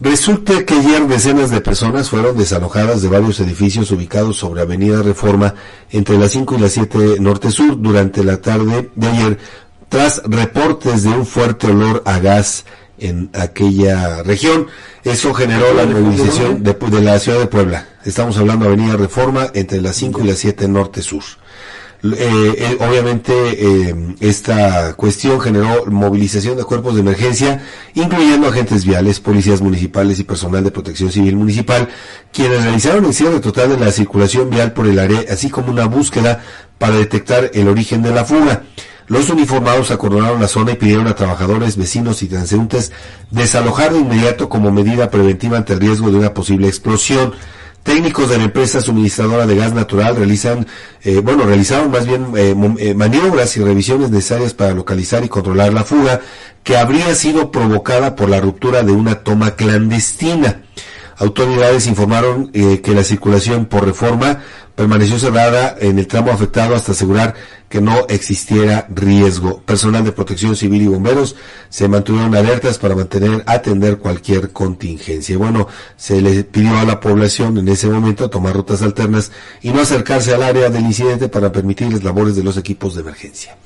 Resulta que ayer decenas de personas fueron desalojadas de varios edificios ubicados sobre Avenida Reforma entre las 5 y las 7 Norte Sur durante la tarde de ayer tras reportes de un fuerte olor a gas en aquella región. Eso generó la movilización de, de la ciudad de Puebla. Estamos hablando de Avenida Reforma entre las 5 y las 7 Norte Sur. Eh, eh, obviamente eh, esta cuestión generó movilización de cuerpos de emergencia, incluyendo agentes viales, policías municipales y personal de protección civil municipal, quienes realizaron el cierre total de la circulación vial por el área, así como una búsqueda para detectar el origen de la fuga. Los uniformados acordonaron la zona y pidieron a trabajadores, vecinos y transeúntes desalojar de inmediato como medida preventiva ante el riesgo de una posible explosión. Técnicos de la empresa suministradora de gas natural realizan, eh, bueno, realizaron más bien eh, eh, maniobras y revisiones necesarias para localizar y controlar la fuga que habría sido provocada por la ruptura de una toma clandestina. Autoridades informaron que la circulación por reforma permaneció cerrada en el tramo afectado hasta asegurar que no existiera riesgo. Personal de protección civil y bomberos se mantuvieron alertas para mantener, atender cualquier contingencia. Bueno, se le pidió a la población en ese momento tomar rutas alternas y no acercarse al área del incidente para permitir las labores de los equipos de emergencia.